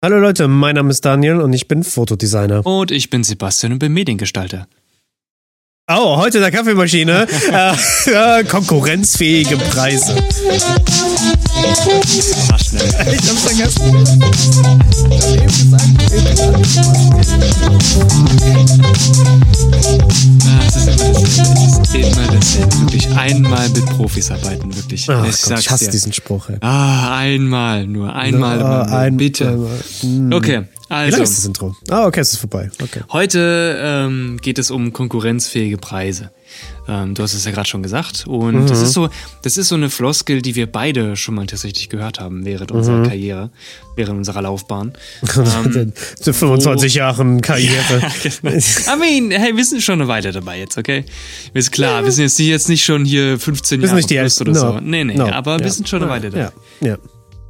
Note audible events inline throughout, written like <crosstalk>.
Hallo Leute, mein Name ist Daniel und ich bin Fotodesigner. Und ich bin Sebastian und bin Mediengestalter. Oh, heute in der Kaffeemaschine. <laughs> äh, konkurrenzfähige Preise. War schnell. Ich hab's vergessen. Ah, Es ist immer dasselbe. Es ist immer dasselbe. Wirklich einmal mit Profis arbeiten, wirklich. Ach ich Gott, ich hasse dir. diesen Spruch. Ey. Ah, einmal nur. Einmal. Immer nur. ein- Bitte. einmal. Hm. Okay, Wie lange ist also. das Intro? Ah, okay, es ist vorbei. Okay. Heute ähm, geht es um konkurrenzfähige Preise. Ähm, du hast es ja gerade schon gesagt. Und das ist so, das ist so eine Floskel, die wir beide schon mal tatsächlich gehört haben während unserer Karriere, während unserer Laufbahn. <laughs> Ähm, Zu 25 Jahren Karriere. <laughs> I mean, hey, wir sind schon eine Weile dabei jetzt, okay? Ist klar, wir sind jetzt nicht, jetzt nicht schon hier 15 Wir sind Jahre nicht die plus oder No. so. Nee, nee, No. aber Ja. wir sind schon eine Weile dabei. Ja, ja.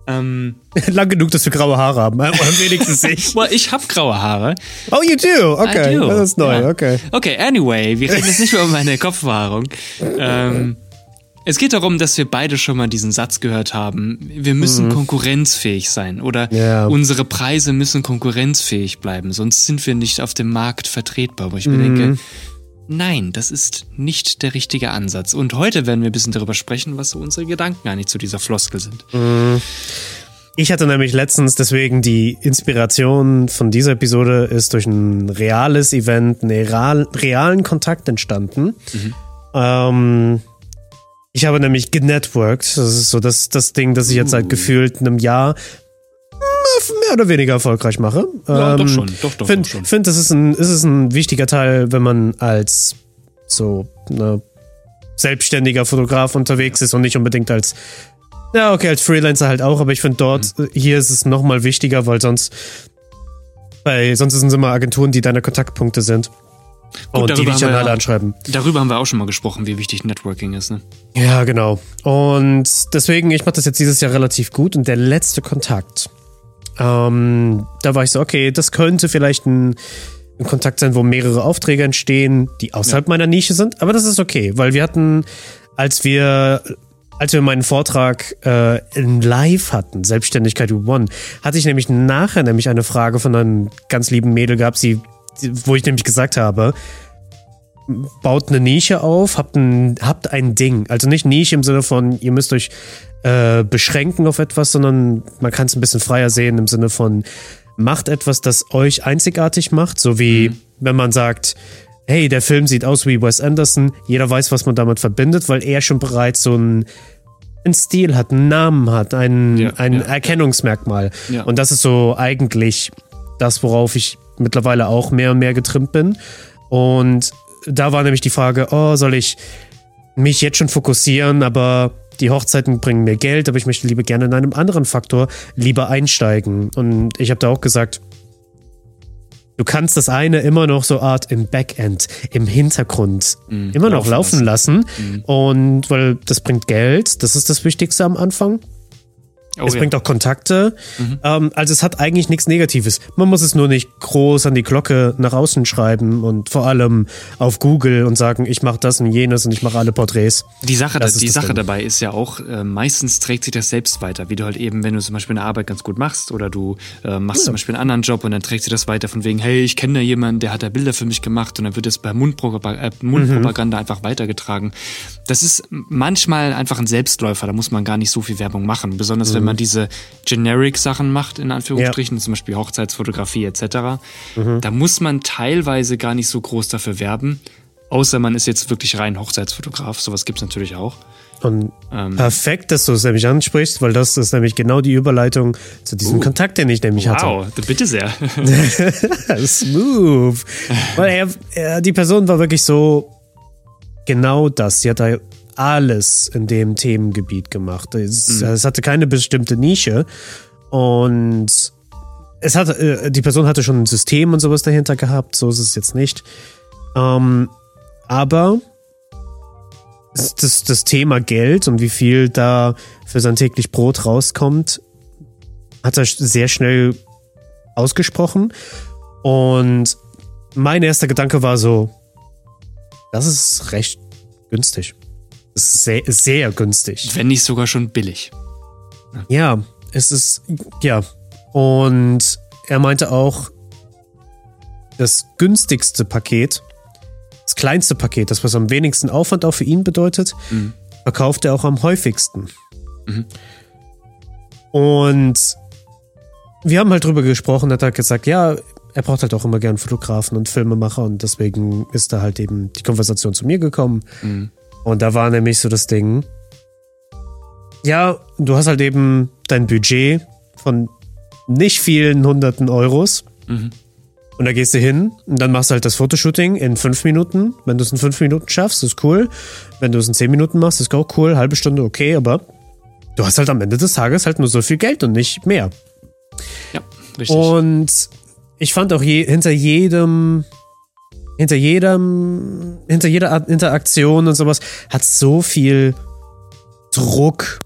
Ähm, <laughs> Lang genug, dass wir graue Haare haben. Oder wenigstens <laughs> ich. well, ich habe graue Haare. Oh, you do? Okay, do. das ist neu. Ja. Okay. Okay, anyway, wir reden jetzt nicht mehr um meine Kopfbehaarung. Ähm, es geht darum, dass wir beide schon mal diesen Satz gehört haben. Wir müssen konkurrenzfähig sein oder Mhm. Ja. unsere Preise müssen konkurrenzfähig bleiben, sonst sind wir nicht auf dem Markt vertretbar. Wo ich Mhm. mir denke, nein, das ist nicht der richtige Ansatz. Und heute werden wir ein bisschen darüber sprechen, was so unsere Gedanken eigentlich zu dieser Floskel sind. Ich hatte nämlich letztens deswegen die Inspiration von dieser Episode ist durch ein reales Event, einen real, realen Kontakt entstanden. Ähm, ich habe nämlich genetworked. Das ist so das, das Ding, das ich jetzt seit gefühlt einem Jahr mehr oder weniger erfolgreich mache. Ja, doch Ähm, schon, doch, doch, find, doch schon. Finde, das ist ein, ist es ein wichtiger Teil, wenn man als so ne, selbstständiger Fotograf unterwegs ist und nicht unbedingt als ja, okay, als Freelancer halt auch, aber ich finde dort, Mhm. hier ist es nochmal wichtiger, weil sonst, bei, sonst sind es immer Agenturen, die deine Kontaktpunkte sind. und die dich dann alle anschreiben. Darüber haben wir auch schon mal gesprochen, wie wichtig Networking ist. Ne? Ja, genau. Und deswegen, ich mache das jetzt dieses Jahr relativ gut. Und der letzte Kontakt, ähm, da war ich so, okay, das könnte vielleicht ein, ein Kontakt sein, wo mehrere Aufträge entstehen, die außerhalb meiner Nische sind. Aber das ist okay, weil wir hatten, als wir als wir meinen Vortrag äh, in Live hatten, Selbstständigkeit One, hatte ich nämlich nachher nämlich eine Frage von einem ganz lieben Mädel gehabt, sie, wo ich nämlich gesagt habe, baut eine Nische auf, habt ein, habt ein Ding. Also nicht Nische im Sinne von, ihr müsst euch äh, beschränken auf etwas, sondern man kann es ein bisschen freier sehen im Sinne von, macht etwas, das euch einzigartig macht, so wie wenn man sagt, hey, der Film sieht aus wie Wes Anderson, jeder weiß, was man damit verbindet, weil er schon bereits so ein einen Stil hat, einen Namen hat, ein, Ja, ein ja, Erkennungsmerkmal. Ja. Und das ist so eigentlich das, worauf ich mittlerweile auch mehr und mehr getrimmt bin. Und da war nämlich die Frage, oh, soll ich mich jetzt schon fokussieren, aber die Hochzeiten bringen mir Geld, aber ich möchte lieber gerne in einem anderen Faktor lieber einsteigen. Und ich habe da auch gesagt, du kannst das eine immer noch so Art im Backend, im Hintergrund immer noch laufen laufen lassen. Und weil das bringt Geld, das ist das Wichtigste am Anfang. Oh, es ja. bringt auch Kontakte. Mhm. Ähm, also es hat eigentlich nichts Negatives. Man muss es nur nicht groß an die Glocke nach außen schreiben und vor allem auf Google und sagen, ich mache das und jenes und ich mache alle Porträts. Die Sache, Das ist die Sache Ding. dabei ist ja auch, äh, meistens trägt sich das selbst weiter. Wie du halt eben, wenn du zum Beispiel eine Arbeit ganz gut machst oder du äh, machst zum Beispiel einen anderen Job und dann trägt sich das weiter von wegen, hey, ich kenne da jemanden, der hat da Bilder für mich gemacht und dann wird das bei Mundpropaganda, äh, Mundpropaganda Mhm. einfach weitergetragen. Das ist manchmal einfach ein Selbstläufer, da muss man gar nicht so viel Werbung machen. Besonders Mhm. wenn man diese Generic-Sachen macht, in Anführungsstrichen, zum Beispiel Hochzeitsfotografie etc. Mhm. Da muss man teilweise gar nicht so groß dafür werben. Außer man ist jetzt wirklich rein Hochzeitsfotograf. Sowas gibt's natürlich auch. Und Ähm. perfekt, dass du es nämlich ansprichst, weil das ist nämlich genau die Überleitung zu diesem Kontakt, den ich nämlich hatte. Wow, bitte sehr. <laughs> Smooth. Weil er, er, die Person war wirklich so genau das. Sie hat da alles in dem Themengebiet gemacht. Es, es hatte keine bestimmte Nische und es hatte, äh, die Person hatte schon ein System und sowas dahinter gehabt. So ist es jetzt nicht. Ähm, aber das, das, das Thema Geld und wie viel da für sein täglich Brot rauskommt, hat er sehr schnell ausgesprochen. Und mein erster Gedanke war so, das ist recht günstig. Sehr, sehr günstig. Wenn nicht sogar schon billig. Ja, es ist, ja. Und er meinte auch, das günstigste Paket, das kleinste Paket, das was am wenigsten Aufwand auch für ihn bedeutet, mhm. verkauft er auch am häufigsten. Mhm. Und wir haben halt drüber gesprochen, hat er gesagt, ja, er braucht halt auch immer gern Fotografen und Filmemacher und deswegen ist da halt eben die Konversation zu mir gekommen. Mhm. Und da war nämlich so das Ding, ja, du hast halt eben dein Budget von nicht vielen hunderten Euros. Mhm. Und da gehst du hin und dann machst du halt das Fotoshooting in fünf Minuten. Wenn du es in fünf Minuten schaffst, ist cool. Wenn du es in zehn Minuten machst, ist auch cool. Halbe Stunde okay, aber du hast halt am Ende des Tages halt nur so viel Geld und nicht mehr. Ja, richtig. Und ich fand auch je, hinter jedem, hinter jedem, hinter jeder Interaktion und sowas hat so viel Druck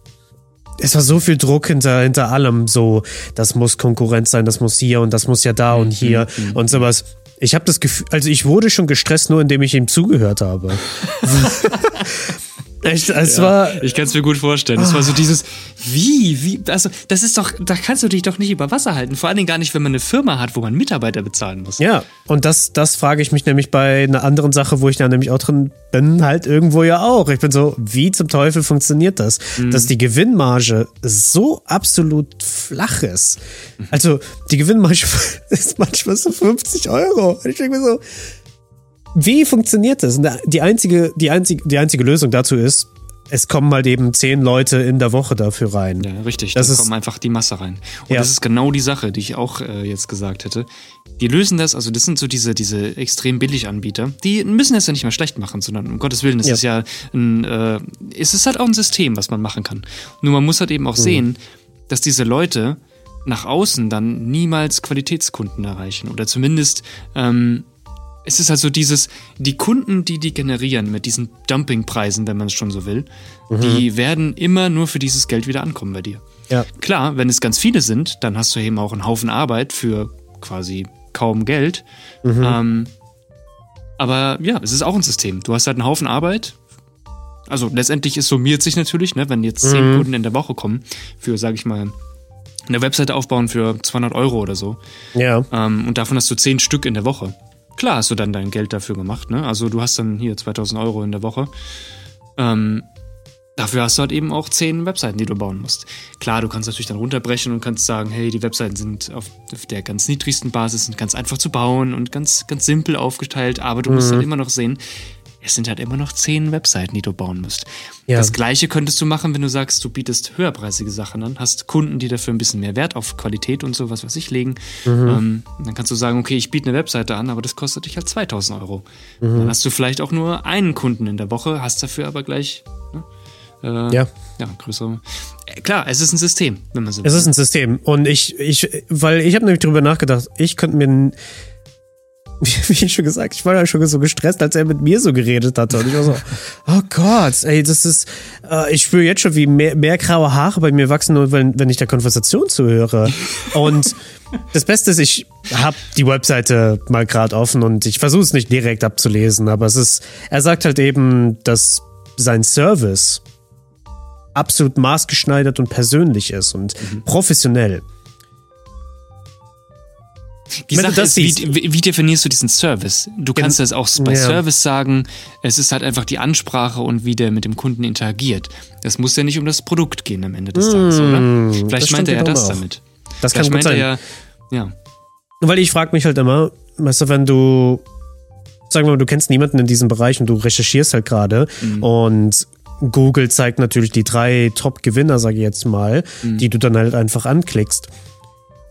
es war so viel Druck hinter, hinter allem. So, das muss Konkurrenz sein, das muss hier und das muss ja da und mhm, hier mhm. und sowas. Ich habe das Gefühl, also ich wurde schon gestresst, nur indem ich ihm zugehört habe. <laughs> <laughs> Echt, es ja, war. Ich kann es mir gut vorstellen. Es war so dieses, wie, wie, also, das ist doch, da kannst du dich doch nicht über Wasser halten. Vor allen Dingen gar nicht, wenn man eine Firma hat, wo man Mitarbeiter bezahlen muss. Ja, und das, das frage ich mich nämlich bei einer anderen Sache, wo ich da nämlich auch drin bin, halt irgendwo ja auch. Ich bin so, wie zum Teufel funktioniert das? Mhm. Dass die Gewinnmarge so absolut flach ist. Also, die Gewinnmarge <laughs> ist manchmal so 50 Euro. Und ich denke mir so, wie funktioniert das? Die einzige, die, einzige, die einzige Lösung dazu ist, es kommen halt eben zehn Leute in der Woche dafür rein. Ja, richtig. Das da kommt einfach die Masse rein. Und ja. das ist genau die Sache, die ich auch äh, jetzt gesagt hätte. Die lösen das, also das sind so diese, diese extrem billig Anbieter. Die müssen es ja nicht mehr schlecht machen, sondern um Gottes Willen, es ja. ist ja ein, äh, es ist halt auch ein System, was man machen kann. Nur man muss halt eben auch mhm. sehen, dass diese Leute nach außen dann niemals Qualitätskunden erreichen oder zumindest ähm, es ist also dieses, die Kunden, die die generieren mit diesen Dumpingpreisen, wenn man es schon so will, mhm. die werden immer nur für dieses Geld wieder ankommen bei dir. Ja. Klar, wenn es ganz viele sind, dann hast du eben auch einen Haufen Arbeit für quasi kaum Geld. Mhm. Ähm, aber ja, es ist auch ein System. Du hast halt einen Haufen Arbeit. Also letztendlich es summiert sich natürlich, ne, wenn jetzt zehn mhm. Kunden in der Woche kommen für, sag ich mal, eine Webseite aufbauen für 200 Euro oder so. Ja. Ähm, und davon hast du zehn Stück in der Woche. Klar hast du dann dein Geld dafür gemacht, ne? Also du hast dann hier 2000 Euro in der Woche. Ähm, dafür hast du halt eben auch zehn Webseiten, die du bauen musst. Klar, du kannst natürlich dann runterbrechen und kannst sagen, hey, die Webseiten sind auf der ganz niedrigsten Basis und ganz einfach zu bauen und ganz, ganz simpel aufgeteilt, aber du mhm. musst halt immer noch sehen, es sind halt immer noch zehn Webseiten, die du bauen musst. Ja. Das gleiche könntest du machen, wenn du sagst, du bietest höherpreisige Sachen an, hast Kunden, die dafür ein bisschen mehr Wert auf Qualität und sowas, was ich legen. Mhm. Ähm, dann kannst du sagen, okay, ich biete eine Webseite an, aber das kostet dich halt 2000 Euro. Mhm. Dann hast du vielleicht auch nur einen Kunden in der Woche, hast dafür aber gleich ne, äh, ja. ja, größere. Äh, klar, es ist ein System, wenn man so will. Es ist ein System. Und ich, ich, weil ich habe nämlich darüber nachgedacht, ich könnte mir <laughs> wie schon gesagt, ich war ja schon so gestresst, als er mit mir so geredet hatte. Und ich war so, <laughs> oh Gott, ey, das ist, äh, ich spüre jetzt schon, wie mehr, mehr graue Haare bei mir wachsen, nur wenn, wenn ich der Konversation zuhöre. Und das Beste ist, ich habe die Webseite mal gerade offen und ich versuche es nicht direkt abzulesen, aber es ist, er sagt halt eben, dass sein Service absolut maßgeschneidert und persönlich ist und mhm. professionell. Die Wenn Sache ist, wie, wie, definierst du diesen Service? Du kannst das auch bei ja. Service sagen, es ist halt einfach die Ansprache und wie der mit dem Kunden interagiert. Das muss ja nicht um das Produkt gehen am Ende des Tages, mmh, oder? Vielleicht meint er ja das auch. damit. Das kann Vielleicht gut sein. Ja, ja. Weil ich frage mich halt immer, weißt du, wenn du, sagen wir mal, du kennst niemanden in diesem Bereich und du recherchierst halt gerade mhm. und Google zeigt natürlich die drei Top-Gewinner, sage ich jetzt mal, mhm. die du dann halt einfach anklickst.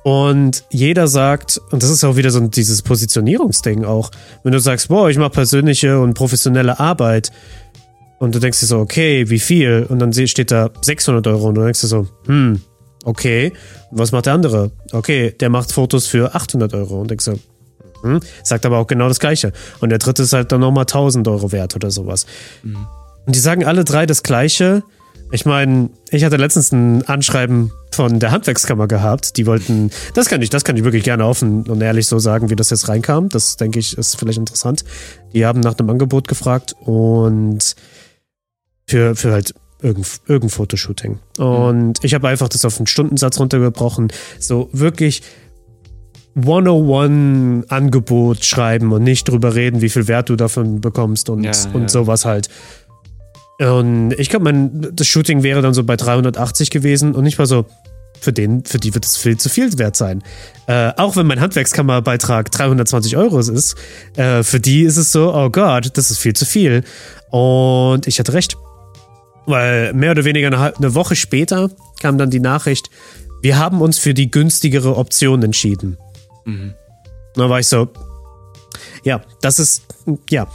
Und jeder sagt, und das ist auch wieder so dieses Positionierungsding auch, wenn du sagst, boah, ich mache persönliche und professionelle Arbeit und du denkst dir so, okay, wie viel? Und dann steht da 600 Euro und du denkst dir so, hm, okay, und was macht der andere? Okay, der macht Fotos für 800 Euro und denkst so, hm, sagt aber auch genau das Gleiche. Und der dritte ist halt dann nochmal 1000 Euro wert oder sowas. Mhm. Und die sagen alle drei das Gleiche, ich meine, ich hatte letztens ein Anschreiben von der Handwerkskammer gehabt. Die wollten, das kann ich, das kann ich wirklich gerne offen und ehrlich so sagen, wie das jetzt reinkam. Das denke ich ist vielleicht interessant. Die haben nach einem Angebot gefragt und für, für halt irgendein, irgendein Fotoshooting. Und ich habe einfach das auf einen Stundensatz runtergebrochen. So wirklich 101-Angebot schreiben und nicht drüber reden, wie viel Wert du davon bekommst und, ja, und ja. sowas halt. Und ich glaube, das Shooting wäre dann so bei 380 gewesen und ich war so, für den, für die wird es viel zu viel wert sein. Äh, auch wenn mein Handwerkskammerbeitrag 320 Euro ist, äh, für die ist es so, oh Gott, das ist viel zu viel. Und ich hatte recht. Weil mehr oder weniger eine, eine Woche später kam dann die Nachricht, wir haben uns für die günstigere Option entschieden. Mhm. Da war ich so, ja, das ist, ja,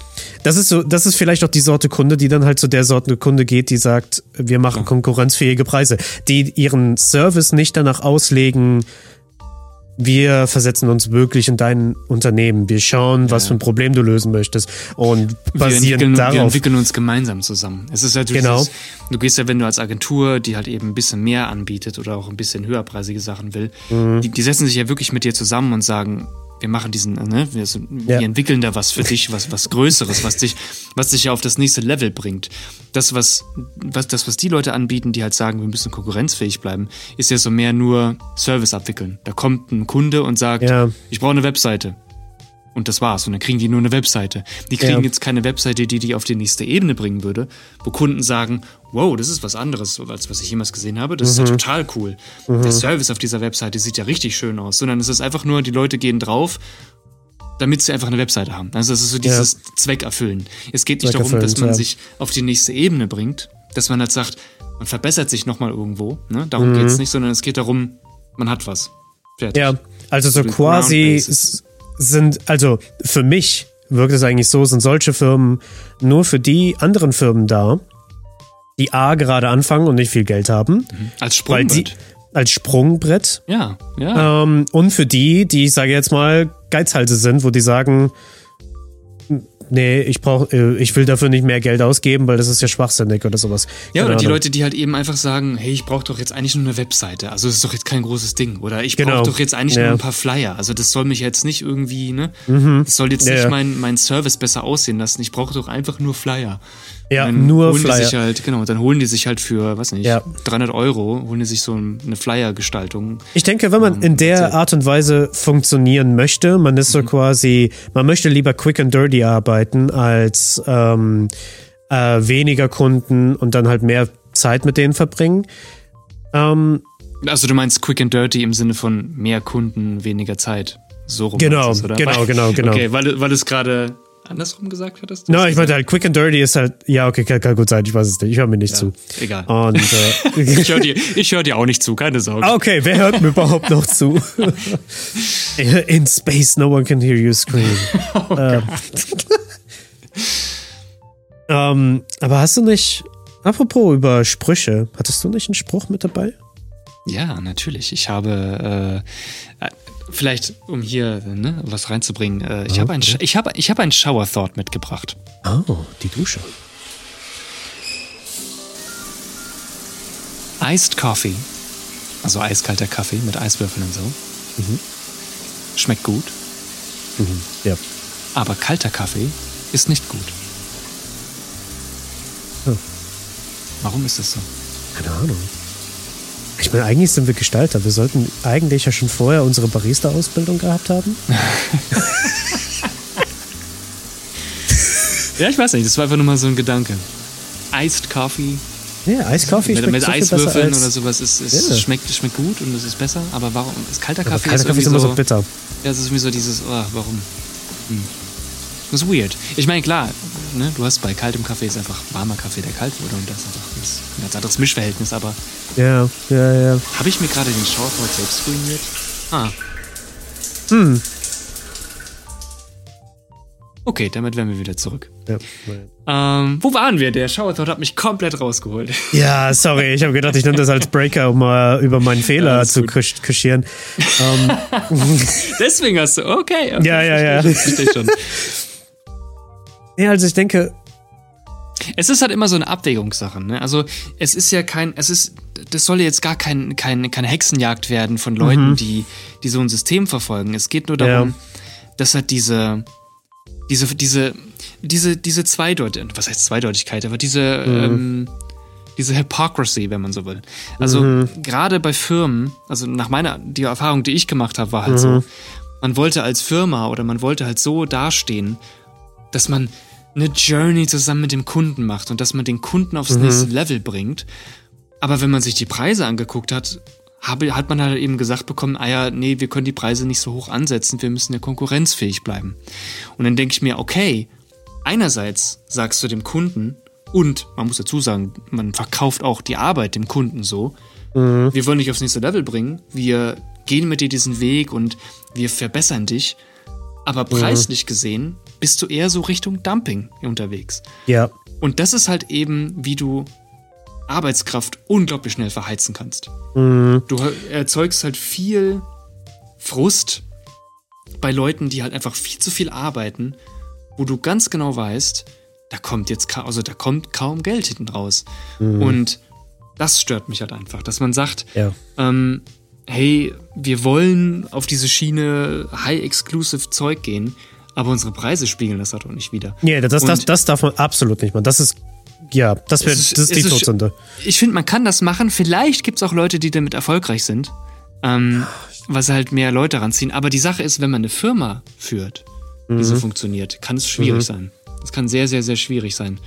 das ist so, das ist vielleicht auch die Sorte Kunde, die dann halt zu der Sorte Kunde geht, die sagt, wir machen konkurrenzfähige Preise, die ihren Service nicht danach auslegen, wir versetzen uns wirklich in dein Unternehmen. Wir schauen, was für ein Problem du lösen möchtest und basieren wir darauf. Wir entwickeln uns gemeinsam zusammen. Es ist natürlich genau. Dieses, du gehst ja, wenn du als Agentur, die halt eben ein bisschen mehr anbietet oder auch ein bisschen höherpreisige Sachen will, mhm. die, die setzen sich ja wirklich mit dir zusammen und sagen, wir machen diesen, ne, wir, so, ja. wir, entwickeln da was für dich, was, was Größeres, was dich, was dich ja auf das nächste Level bringt. Das, was, was, das, was die Leute anbieten, die halt sagen, wir müssen konkurrenzfähig bleiben, ist ja so mehr nur Service abwickeln. Da kommt ein Kunde und sagt, ja. ich brauche eine Webseite. Und das war's. Und dann kriegen die nur eine Webseite. Die kriegen ja. jetzt keine Webseite, die die auf die nächste Ebene bringen würde, wo Kunden sagen, wow, das ist was anderes, als was ich jemals gesehen habe. Das mhm. ist ja total cool. Mhm. Der Service auf dieser Webseite sieht ja richtig schön aus. Sondern es ist einfach nur, die Leute gehen drauf damit sie einfach eine Webseite haben. Also das ist so dieses ja. Zweck erfüllen. Es geht nicht darum, dass man ja. sich auf die nächste Ebene bringt, dass man halt sagt, man verbessert sich nochmal irgendwo. Ne? Darum mhm. geht es nicht, sondern es geht darum, man hat was. Fertig. Ja, also so quasi sind, also für mich wirkt es eigentlich so, sind solche Firmen nur für die anderen Firmen da, die A gerade anfangen und nicht viel Geld haben. Mhm. Als Sprungbrett. Die, als Sprungbrett. Ja, ja. Ähm, und für die, die, ich sage jetzt mal, Geizhalse sind, wo die sagen, nee, ich brauche, äh, ich will dafür nicht mehr Geld ausgeben, weil das ist ja schwachsinnig oder sowas. Ja, Keine oder die Leute, die halt eben einfach sagen, hey, ich brauche doch jetzt eigentlich nur eine Webseite. Also das ist doch jetzt kein großes Ding. Oder ich brauche genau. doch jetzt eigentlich ja. nur ein paar Flyer. Also das soll mich jetzt nicht irgendwie, ne? Mhm. Das soll jetzt ja. nicht mein, mein Service besser aussehen lassen. Ich brauche doch einfach nur Flyer. Ja, nur holen Flyer. Die sich halt, genau, dann holen die sich halt für, was nicht, ja. 300 Euro, holen die sich so eine Flyer-Gestaltung. Ich denke, wenn man ähm, in der Art und Weise funktionieren möchte, man ist so mhm. quasi, man möchte lieber quick and dirty arbeiten als ähm, äh, weniger Kunden und dann halt mehr Zeit mit denen verbringen. Ähm, also du meinst quick and dirty im Sinne von mehr Kunden, weniger Zeit. So rum. Genau, es, genau, genau, genau. <laughs> Okay, weil, weil es gerade andersrum gesagt hattest? No, ich meinte halt, Quick and Dirty ist halt, ja, okay, kann, kann gut sein, ich weiß es nicht, ich höre mir nicht ja, zu. Egal. Und, äh, <laughs> ich höre dir, hör dir auch nicht zu, keine Sorge. Okay, wer hört mir überhaupt noch zu? <laughs> In space, no one can hear you scream. <laughs> Oh äh, ähm, aber hast du nicht, apropos über Sprüche, hattest du nicht einen Spruch mit dabei? Ja, natürlich. Ich habe äh, vielleicht, um hier ne, was reinzubringen, äh, ich okay. habe ein, ich hab, ich hab ein Shower Thought mitgebracht. Oh, die Dusche. Iced Coffee, also eiskalter Kaffee mit Eiswürfeln und so, mhm. schmeckt gut. Mhm. Ja. Aber kalter Kaffee ist nicht gut. Oh. Warum ist das so? Keine Ahnung. Ich meine, eigentlich sind wir Gestalter. Wir sollten eigentlich ja schon vorher unsere Barista-Ausbildung gehabt haben. <laughs> ja, ich weiß nicht. Das war einfach nur mal so ein Gedanke. Iced Coffee. Ja, Iced Coffee mit, mit so Eiswürfeln oder sowas. Es, es ja. schmeckt, schmeckt gut und es ist besser. Aber warum? Ist kalter Kaffee, kalter ist, Kaffee ist immer so, so bitter. Ja, es ist mir so dieses, oh, warum? Hm. Das ist weird. Ich meine, klar, ne, du hast bei kaltem Kaffee ist einfach warmer Kaffee, der kalt wurde und das ist einfach ein ganz anderes Mischverhältnis, aber. Ja, ja, ja. Habe ich mir gerade den Shortboard selbst ruiniert? Ah. Hm. Okay, damit wären wir wieder zurück. Ja. Ähm, wo waren wir? Der Showerthought hat mich komplett rausgeholt. <laughs> Ja, sorry, ich habe gedacht, ich nehme das als Breaker, um mal über meinen Fehler ja, zu kaschieren. <laughs> Ähm. Deswegen hast du, okay. okay ja, ja, ja. Verstehe schon. <laughs> Ja, also ich denke. Es ist halt immer so eine Abwägungssache, ne? Also es ist ja kein, es ist, das soll jetzt gar kein, kein, keine Hexenjagd werden von Leuten, mhm. die, die so ein System verfolgen. Es geht nur darum, ja. dass halt diese, diese, diese, diese, diese Zweideutigkeit, was heißt Zweideutigkeit, aber diese, mhm. ähm, diese Hypocrisy, wenn man so will. Also Mhm. gerade bei Firmen, also nach meiner, die Erfahrung, die ich gemacht habe, war halt Mhm. so, man wollte als Firma oder man wollte halt so dastehen, dass man eine Journey zusammen mit dem Kunden macht und dass man den Kunden aufs Mhm. nächste Level bringt. Aber wenn man sich die Preise angeguckt hat, hat man halt eben gesagt bekommen, ah ja, nee, wir können die Preise nicht so hoch ansetzen, wir müssen ja konkurrenzfähig bleiben. Und dann denke ich mir, okay, einerseits sagst du dem Kunden, und man muss dazu sagen, man verkauft auch die Arbeit dem Kunden so, wir wollen dich aufs nächste Level bringen, wir gehen mit dir diesen Weg und wir verbessern dich, aber preislich gesehen bist du eher so Richtung Dumping unterwegs. Ja. Und das ist halt eben, wie du Arbeitskraft unglaublich schnell verheizen kannst. Mhm. Du erzeugst halt viel Frust bei Leuten, die halt einfach viel zu viel arbeiten, wo du ganz genau weißt, da kommt jetzt ka also da kommt kaum Geld hinten raus. Und das stört mich halt einfach, dass man sagt, Ja. ähm, hey, wir wollen auf diese Schiene High-Exclusive Zeug gehen, aber unsere Preise spiegeln das halt auch nicht wieder. Nee, das, das, Und- das darf man absolut nicht machen. Das ist, ja, das, wär, ist- das ist die Todsünde. Ich finde, man kann das machen. Vielleicht gibt es auch Leute, die damit erfolgreich sind, ähm, was halt mehr Leute ranziehen. Aber die Sache ist, wenn man eine Firma führt, die so funktioniert, kann es schwierig sein. Es kann sehr, sehr, sehr schwierig sein.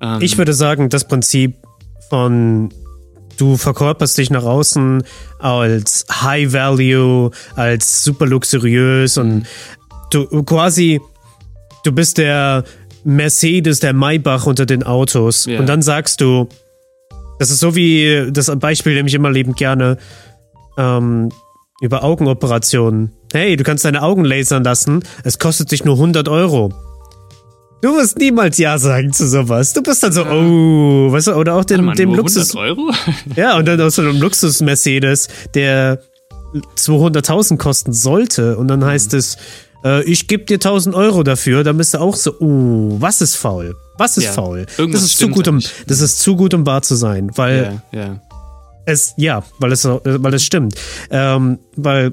Ähm, Ich würde sagen, das Prinzip von du verkörperst dich nach außen als High Value, als super luxuriös und du quasi, du bist der Mercedes, der Maybach unter den Autos. Ja. Und dann sagst du, das ist so wie das Beispiel, nehme ich immer liebend gerne, ähm, über Augenoperationen. Hey, du kannst deine Augen lasern lassen, es kostet dich nur 100 Euro. Du wirst niemals Ja sagen zu sowas. Du bist dann so, oh, weißt du, oder auch dem, mal, dem Luxus. 100 Euro? <laughs> Ja, und dann aus so einem Luxus-Mercedes, der 200.000 kosten sollte. Und dann heißt es, äh, ich gebe dir 1000 Euro dafür. Dann bist du auch so, uh, was ist faul? Was ist Ja, faul? Das ist, zu gut, um, nicht. das ist zu gut, um wahr zu sein. Weil ja, ja. es, ja, weil es, weil es stimmt. Ähm, weil,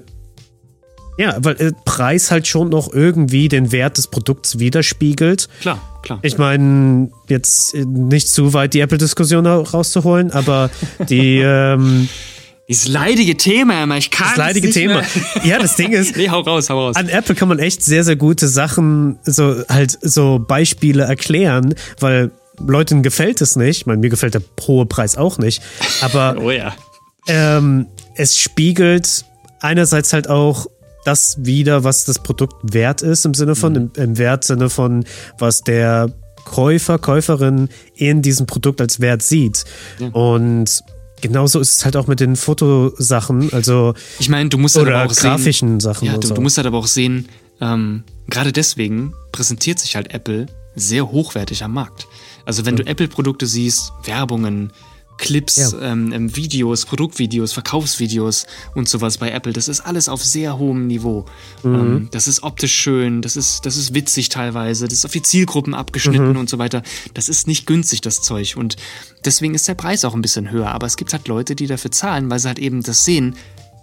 ja, weil äh, Preis halt schon noch irgendwie den Wert des Produkts widerspiegelt. Klar, klar. Ich meine, jetzt äh, nicht zu weit die Apple-Diskussion rauszuholen, aber die, <laughs> ähm, Dieses leidige Thema, Emma, ich kann das leidige Thema. Mehr. Ja, das Ding ist, <laughs> Nee, hau raus, hau raus. an Apple kann man echt sehr, sehr gute Sachen, so halt so Beispiele erklären, weil Leuten gefällt es nicht. Ich meine, mir gefällt der hohe Preis auch nicht. Aber <laughs> Oh ja. ähm, es spiegelt einerseits halt auch das wieder, was das Produkt wert ist, im Sinne von, im, im Wertsinne von, was der Käufer, Käuferin in diesem Produkt als Wert sieht. Und genauso ist es halt auch mit den Fotosachen, also Ich meine, du musst halt oder aber auch sehen, grafischen Sachen Ja, du, so. du musst halt aber auch sehen, ähm, gerade deswegen präsentiert sich halt Apple sehr hochwertig am Markt. Also wenn du Apple-Produkte siehst, Werbungen, Clips, Ja. ähm, ähm, Videos, Produktvideos, Verkaufsvideos und sowas bei Apple, das ist alles auf sehr hohem Niveau. Mhm. Ähm, das ist optisch schön, das ist, das ist witzig teilweise, das ist auf die Zielgruppen abgeschnitten Mhm. und so weiter. Das ist nicht günstig, das Zeug. Und deswegen ist der Preis auch ein bisschen höher. Aber es gibt halt Leute, die dafür zahlen, weil sie halt eben das sehen,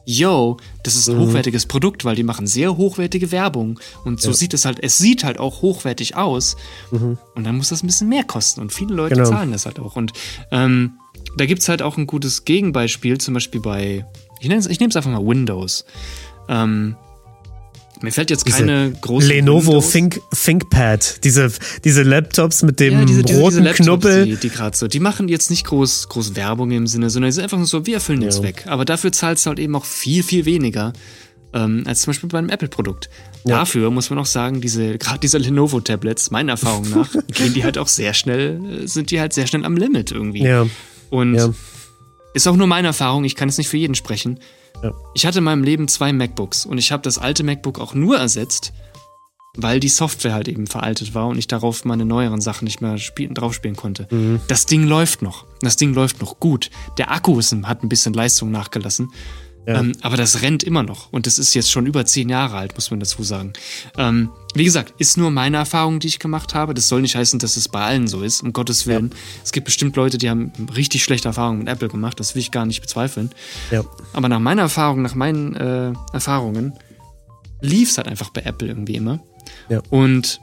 yo, das ist ein hochwertiges Produkt, weil die machen sehr hochwertige Werbung. Und so sieht es halt, es sieht halt auch hochwertig aus. Und dann muss das ein bisschen mehr kosten. Und viele Leute Genau. zahlen das halt auch. Und ähm, da gibt's halt auch ein gutes Gegenbeispiel, zum Beispiel bei, ich nenne es einfach mal Windows. Ähm, mir fällt jetzt keine große Lenovo Windows- Think, ThinkPad, diese, diese Laptops mit dem ja, diese, diese, roten diese Laptops, Knubbel. Die, die gerade so, die machen jetzt nicht groß, groß Werbung im Sinne, sondern die sind einfach nur so, wir erfüllen den Ja. Zweck. Aber dafür zahlst du halt eben auch viel, viel weniger ähm, als zum Beispiel bei einem Apple-Produkt. Ja. Dafür muss man auch sagen, diese, gerade diese Lenovo-Tablets, meiner Erfahrung nach, <laughs> gehen die halt auch sehr schnell, äh, sind die halt sehr schnell am Limit irgendwie. Ja, Und ja. ist auch nur meine Erfahrung, ich kann es nicht für jeden sprechen. Ja. Ich hatte in meinem Leben zwei MacBooks und ich habe das alte MacBook auch nur ersetzt, weil die Software halt eben veraltet war und ich darauf meine neueren Sachen nicht mehr spielen, drauf spielen konnte. Mhm. Das Ding läuft noch. Das Ding läuft noch gut. Der Akku ist, hat ein bisschen Leistung nachgelassen. Ja. Ähm, aber das rennt immer noch. Und das ist jetzt schon über zehn Jahre alt, muss man dazu sagen. Ähm, wie gesagt, ist nur meine Erfahrung, die ich gemacht habe. Das soll nicht heißen, dass es bei allen so ist, um Gottes Willen. Es gibt bestimmt Leute, die haben richtig schlechte Erfahrungen mit Apple gemacht. Das will ich gar nicht bezweifeln. ja. Aber nach meiner Erfahrung, nach meinen äh, Erfahrungen, lief es halt einfach bei Apple irgendwie immer. Ja. Und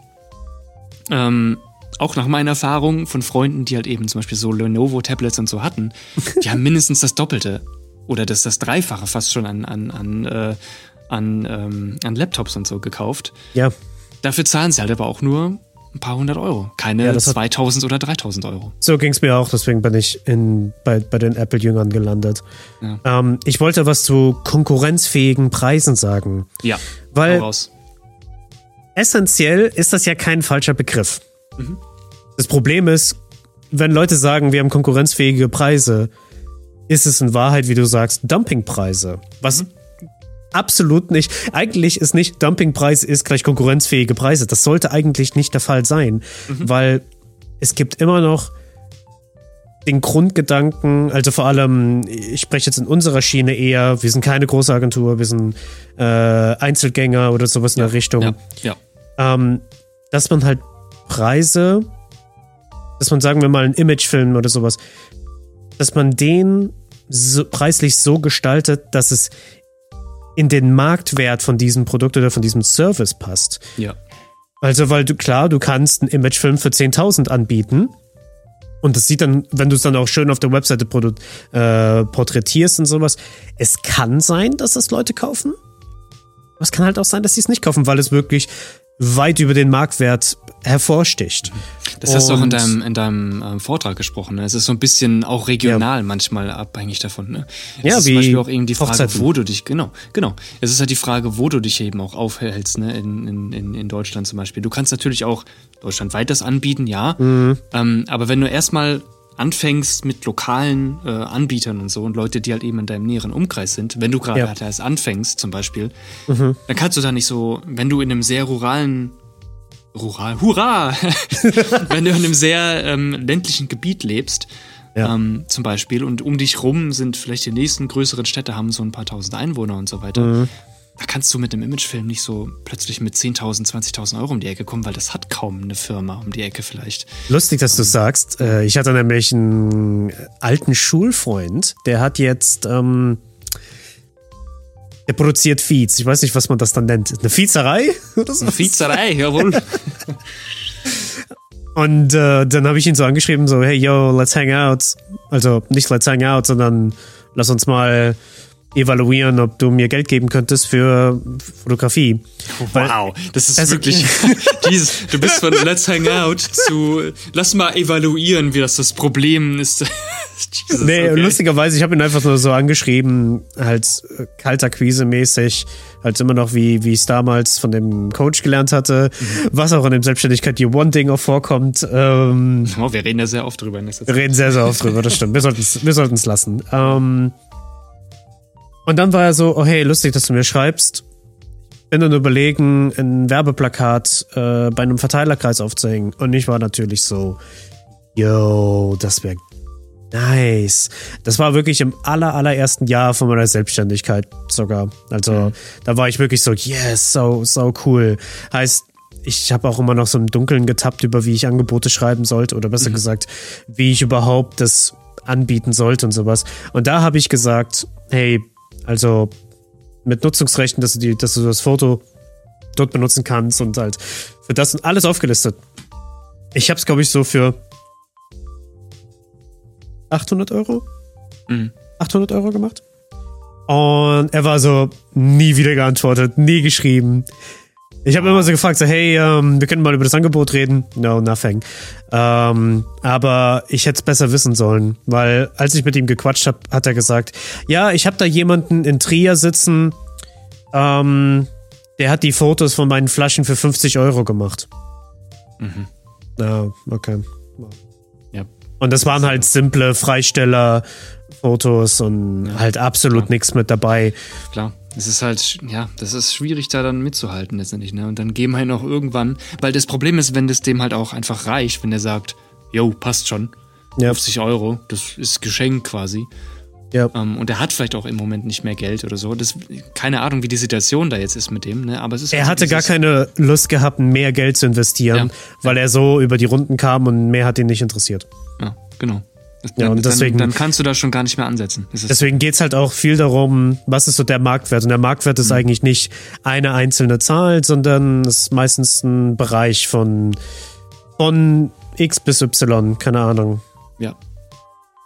ähm, auch nach meiner Erfahrung von Freunden, die halt eben zum Beispiel so Lenovo-Tablets und so hatten, <laughs> die haben mindestens das Doppelte oder das, das Dreifache fast schon an, an, an, äh, an, ähm, an Laptops und so gekauft. Ja. Dafür zahlen sie halt aber auch nur ein paar hundert Euro, keine Ja, das hat- 2000 oder 3000 Euro. So ging es mir auch, deswegen bin ich in, bei, bei den Apple-Jüngern gelandet. Ja. Ähm, ich wollte was zu konkurrenzfähigen Preisen sagen. Ja, Weil-. Essentiell ist das ja kein falscher Begriff. Mhm. Das Problem ist, wenn Leute sagen, wir haben konkurrenzfähige Preise, ist es in Wahrheit, wie du sagst, Dumpingpreise. Was absolut nicht, eigentlich ist nicht Dumpingpreis ist gleich konkurrenzfähige Preise. Das sollte eigentlich nicht der Fall sein, weil es gibt immer noch den Grundgedanken, also vor allem, ich spreche jetzt in unserer Schiene eher, wir sind keine große Agentur, wir sind äh, Einzelgänger oder sowas in der Richtung Ja, ja. ähm, dass man halt Preise, dass man sagen wir mal einen Imagefilm oder sowas, dass man den so, preislich so gestaltet, dass es in den Marktwert von diesem Produkt oder von diesem Service passt. ja. Also, weil du, klar, du kannst einen Imagefilm für 10.000 anbieten. Und das sieht dann, wenn du es dann auch schön auf der Webseite äh, porträtierst und sowas. Es kann sein, dass das Leute kaufen. Aber es kann halt auch sein, dass sie es nicht kaufen, weil es wirklich weit über den Marktwert hervorsticht. Das hast du auch in deinem, in deinem ähm, Vortrag gesprochen. Ne? Es ist so ein bisschen auch regional manchmal abhängig davon. Ne? Es Ja, ist zum wie Beispiel auch eben die Frage, Hochzeiten. wo du dich, genau, genau. Es ist halt die Frage, wo du dich eben auch aufhältst, ne? in, in, in, in Deutschland zum Beispiel. Du kannst natürlich auch deutschlandweit das anbieten, ja. Mhm. Ähm, aber wenn du erstmal anfängst mit lokalen äh, Anbietern und so und Leute, die halt eben in deinem näheren Umkreis sind, wenn du gerade Ja. halt erst anfängst zum Beispiel, Mhm. dann kannst du da nicht so, wenn du in einem sehr ruralen Rural, hurra! <laughs> wenn du in einem sehr ähm, ländlichen Gebiet lebst, Ja. ähm, zum Beispiel, und um dich rum sind vielleicht die nächsten größeren Städte haben so ein paar tausend Einwohner und so weiter. Mhm. Da kannst du mit einem Imagefilm nicht so plötzlich mit 10.000, 20.000 Euro um die Ecke kommen, weil das hat kaum eine Firma um die Ecke vielleicht. Lustig, dass du sagst. Äh, ich hatte nämlich einen alten Schulfreund, der hat jetzt, ähm, der produziert Feeds. Ich weiß nicht, was man das dann nennt. Eine Viezerei <laughs> oder so? Eine Viezerei, jawohl. <laughs> Und äh, dann habe ich ihn so angeschrieben, so, hey, yo, let's hang out. Also nicht let's hang out, sondern lass uns mal evaluieren, ob du mir Geld geben könntest für Fotografie. Wow, das ist Also- wirklich <laughs> <laughs> dieses, du bist von Let's Hang Out zu Lass mal evaluieren, wie das das Problem ist. <laughs> Jesus, Nee, okay. lustigerweise, ich habe ihn einfach nur so angeschrieben, halt äh, kalter Quise mäßig, halt immer noch wie wie ich es damals von dem Coach gelernt hatte, Mhm. was auch in dem Selbstständigkeit die One Ding auch vorkommt. Ähm, Oh, wir reden ja sehr oft drüber in letzter wir Zeit. reden sehr, sehr oft drüber, das stimmt. Wir sollten es wir sollten's lassen. Ähm, und dann war er so, oh hey, lustig, dass du mir schreibst. Bin dann überlegen, ein Werbeplakat äh, bei einem Verteilerkreis aufzuhängen. Und ich war natürlich so, yo, das wäre nice. Das war wirklich im aller, allerersten Jahr von meiner Selbstständigkeit sogar. Also da war ich wirklich so, yes, so, so cool. Heißt, ich habe auch immer noch so im Dunkeln getappt, über wie ich Angebote schreiben sollte oder besser gesagt, wie ich überhaupt das anbieten sollte und sowas. Und da habe ich gesagt, hey, also mit Nutzungsrechten, dass du, die, dass du das Foto dort benutzen kannst und halt für das und alles aufgelistet. Ich habe es, glaube ich, so für 800 Euro? Mhm. 800 Euro gemacht. Und er war so, nie wieder geantwortet, nie geschrieben. Ich habe immer so gefragt, so, hey, ähm, wir können mal über das Angebot reden. No, nothing. Ähm, aber ich hätte es besser wissen sollen, weil als ich mit ihm gequatscht habe, hat er gesagt, ja, ich habe da jemanden in Trier sitzen, ähm, der hat die Fotos von meinen Flaschen für 50 Euro gemacht. Mhm. Ja, okay. Ja. Und das waren halt simple Freisteller-Fotos und halt absolut nichts mit dabei. Klar. Es ist halt, ja, das ist schwierig, da dann mitzuhalten letztendlich, ne? Und dann geben halt auch irgendwann, weil das Problem ist, wenn das dem halt auch einfach reicht, wenn der sagt, yo, passt schon, Ja, 50 Euro, das ist Geschenk quasi. ja. Ähm, und er hat vielleicht auch im Moment nicht mehr Geld oder so. Das, keine Ahnung, wie die Situation da jetzt ist mit dem, ne? Aber es ist Er halt so hatte gar keine Lust gehabt, mehr Geld zu investieren, Ja. weil er so über die Runden kam und mehr hat ihn nicht interessiert. Ja, genau. Ja, dann, und deswegen- dann, kannst du da schon gar nicht mehr ansetzen. Deswegen geht's halt auch viel darum, was ist so der Marktwert. Und der Marktwert Mhm. ist eigentlich nicht eine einzelne Zahl, sondern es ist meistens ein Bereich von, von X bis Y, keine Ahnung. Ja.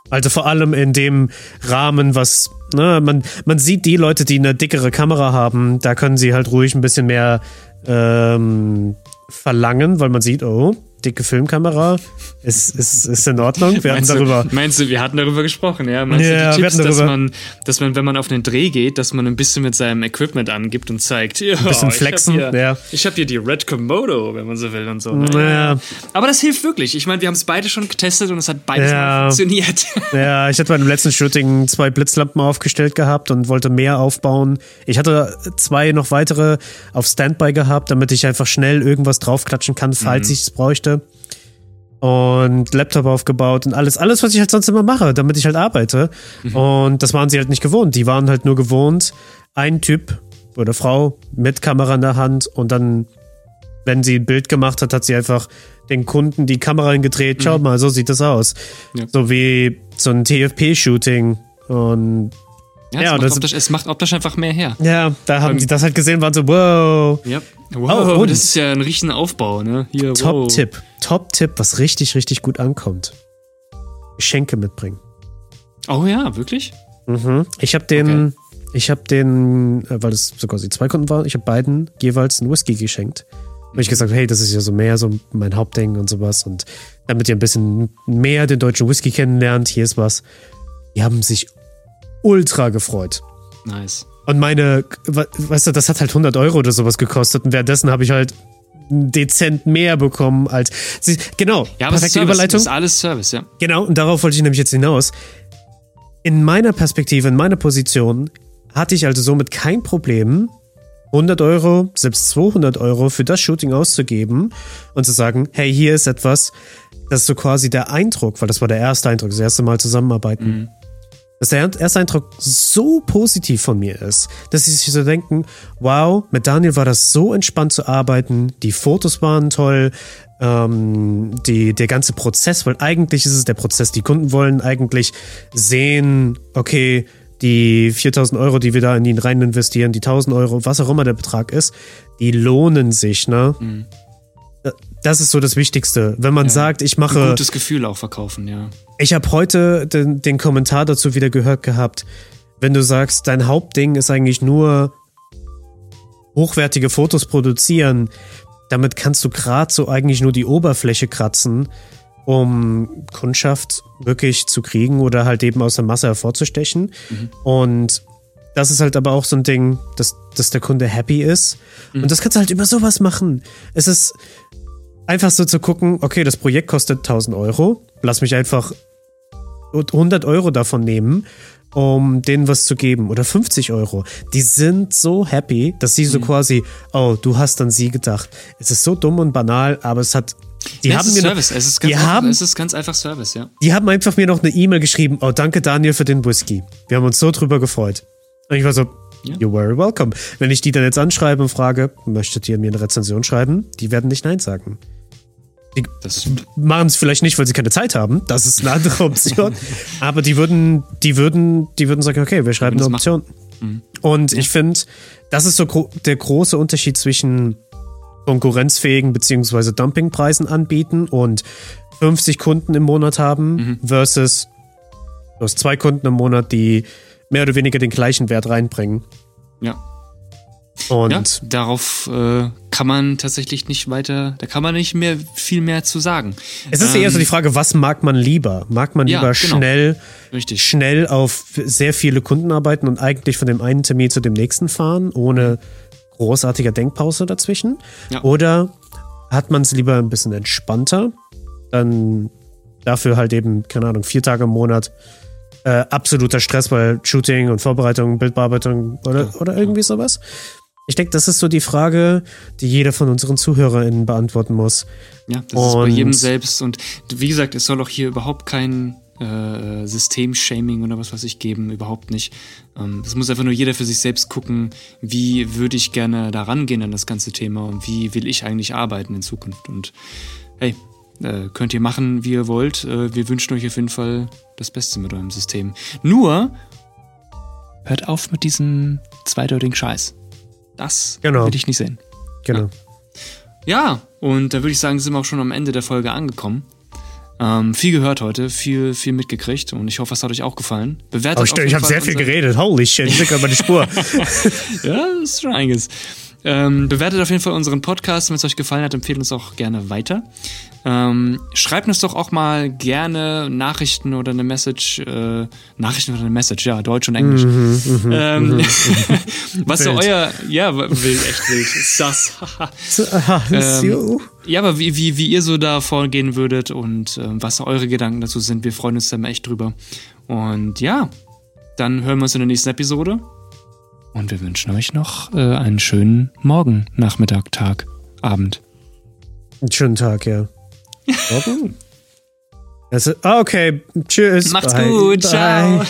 Also vor allem in dem Rahmen, was, ne, man, man sieht die Leute, die eine dickere Kamera haben, da können sie halt ruhig ein bisschen mehr ähm, verlangen, weil man sieht, oh, dicke Filmkamera. Ist, ist, ist in Ordnung. Wir meinst hatten darüber. Du, meinst du, wir hatten darüber gesprochen, ja? Meinst ja, du die Tipps, dass man, dass man, wenn man auf einen Dreh geht, dass man ein bisschen mit seinem Equipment angibt und zeigt, ja, ein bisschen flexen, ich hab hier, ja. Ich habe hier die Red Komodo, wenn man so will und so. Ne? Ja. Aber das hilft wirklich. Ich meine, wir haben es beide schon getestet und es hat beides Ja. funktioniert. <laughs> Ja, ich hatte bei dem letzten Shooting zwei Blitzlampen aufgestellt gehabt und wollte mehr aufbauen. Ich hatte zwei noch weitere auf Standby gehabt, damit ich einfach schnell irgendwas draufklatschen kann, falls ich es bräuchte. Und Laptop aufgebaut und alles, alles, was ich halt sonst immer mache, damit ich halt arbeite. Und das waren sie halt nicht gewohnt. Die waren halt nur gewohnt, ein Typ oder Frau mit Kamera in der Hand und dann, wenn sie ein Bild gemacht hat, hat sie einfach den Kunden die Kamera hingedreht. Schau mal, so sieht das aus. Ja. So wie so ein TFP-Shooting. Und Ja, Ja, es, das- macht optisch, es macht optisch einfach mehr her. ja, da haben Ähm, die das halt gesehen, waren so, wow. Ja. Wow, Oh, und- das ist ja ein riesen Aufbau, ne? Wow. Top-Tipp. Top-Tipp, was richtig, richtig gut ankommt. Geschenke mitbringen. Oh ja, wirklich? Mhm. Ich habe den, ich habe den, äh, weil es so quasi zwei Kunden waren, ich habe beiden jeweils einen Whisky geschenkt. Und ich gesagt, hey, das ist ja so mehr so mein Hauptding und sowas. Und damit ihr ein bisschen mehr den deutschen Whisky kennenlernt, hier ist was. Die haben sich ultra gefreut. Nice. Und meine, we- weißt du, das hat halt 100 Euro oder sowas gekostet. Und währenddessen habe ich halt dezent mehr bekommen als. Sie, genau, Ja, aber perfekte Service. Überleitung. Das ist alles Service, ja. Genau, und darauf wollte ich nämlich jetzt hinaus. In meiner Perspektive, in meiner Position, hatte ich also somit kein Problem, 100 Euro, selbst 200 Euro für das Shooting auszugeben und zu sagen, hey, hier ist etwas, das ist so quasi der Eindruck, weil das war der erste Eindruck, das erste Mal zusammenarbeiten, dass der erste Eindruck so positiv von mir ist, dass sie sich so denken, wow, mit Daniel war das so entspannt zu arbeiten, die Fotos waren toll, ähm, die, der ganze Prozess, weil eigentlich ist es der Prozess, die Kunden wollen eigentlich sehen, okay, die 4000 Euro, die wir da in ihn rein investieren, die 1000 Euro, was auch immer der Betrag ist, die lohnen sich, ne? Das ist so das Wichtigste. Wenn man sagt, ich Ein mache gutes Gefühl auch verkaufen, ja. Ich habe heute den, den Kommentar dazu wieder gehört gehabt, wenn du sagst, dein Hauptding ist eigentlich nur hochwertige Fotos produzieren, damit kannst du gerade so eigentlich nur die Oberfläche kratzen, um Kundschaft wirklich zu kriegen oder halt eben aus der Masse hervorzustechen. Und das ist halt aber auch so ein Ding, dass, dass der Kunde happy ist. Und das kannst du halt über sowas machen. Es ist einfach so zu gucken, okay, das Projekt kostet 1000 Euro, lass mich einfach 100 Euro davon nehmen, um denen was zu geben oder 50 Euro. Die sind so happy, dass sie so quasi, oh, du hast an sie gedacht. Es ist so dumm und banal, aber es hat, die Ja, haben es ist mir Service. noch, es, ist ganz die einfach, haben, es ist ganz einfach Service, ja. die haben einfach mir noch eine E-Mail geschrieben, oh, danke Daniel für den Whisky. Wir haben uns so drüber gefreut. Und ich war so, Ja. you're very welcome. Wenn ich die dann jetzt anschreibe und frage, möchtet ihr mir eine Rezension schreiben? Die werden nicht Nein sagen. Das stimmt. machen es vielleicht nicht, weil sie keine Zeit haben. Das ist eine andere <laughs> Option. Aber die würden, die würden, die würden sagen, okay, wir schreiben eine es Mhm. Option. Und ich finde, das ist so gro der große Unterschied zwischen konkurrenzfähigen beziehungsweise Dumpingpreisen anbieten und 50 Kunden im Monat haben Mhm. versus du hast zwei Kunden im Monat, die mehr oder weniger den gleichen Wert reinbringen. Ja. Und ja, darauf äh, kann man tatsächlich nicht weiter, da kann man nicht mehr viel mehr zu sagen. es ist eher so die Frage, was mag man lieber? Mag man Ja, lieber genau. schnell Richtig. schnell auf sehr viele Kunden arbeiten und eigentlich von dem einen Termin zu dem nächsten fahren, ohne großartiger Denkpause dazwischen? Ja. Oder hat man es lieber ein bisschen entspannter, dann dafür halt eben, keine Ahnung, vier Tage im Monat äh, absoluter Stress bei Shooting und Vorbereitung, Bildbearbeitung oder, oder irgendwie sowas? Ich denke, das ist so die Frage, die jeder von unseren ZuhörerInnen beantworten muss. Ja, das ist bei Und- jedem selbst. Und wie gesagt, es soll auch hier überhaupt kein äh, System-Shaming oder was weiß ich geben, überhaupt nicht. Ähm, Es muss einfach nur jeder für sich selbst gucken, wie würde ich gerne da rangehen an das ganze Thema und wie will ich eigentlich arbeiten in Zukunft. Und hey, äh, könnt ihr machen, wie ihr wollt. Äh, wir wünschen euch auf jeden Fall das Beste mit eurem System. Nur hört auf mit diesem zweideutigen Scheiß. Das Genau. will ich nicht sehen. Genau. Ja, und da würde ich sagen, sind wir auch schon am Ende der Folge angekommen. Ähm, viel gehört heute, viel, viel mitgekriegt und ich hoffe, es hat euch auch gefallen. Bewertet oh, ich ich habe sehr viel geredet. Holy shit, ich bin meine Spur. <laughs> ja, das ist schon einiges. Ähm, bewertet auf jeden Fall unseren Podcast. Wenn es euch gefallen hat, empfehlt uns auch gerne weiter. Ähm, schreibt uns doch auch mal gerne Nachrichten oder eine Message. Äh, Nachrichten oder eine Message, ja, Deutsch und Englisch. Mhm, mhm ähm, mhm. <laughs> was so euer. Ja, wild, echt wild. Das. <laughs> ähm, ja, aber wie, wie, wie ihr so da vorgehen würdet und äh, was eure Gedanken dazu sind. Wir freuen uns da echt drüber. Und ja, dann hören wir uns in der nächsten Episode. Und wir wünschen euch noch äh, einen schönen Morgen, Nachmittag, Tag, Abend. Einen schönen Tag, ja. <laughs> also, okay, tschüss. Macht's bye. gut, ciao.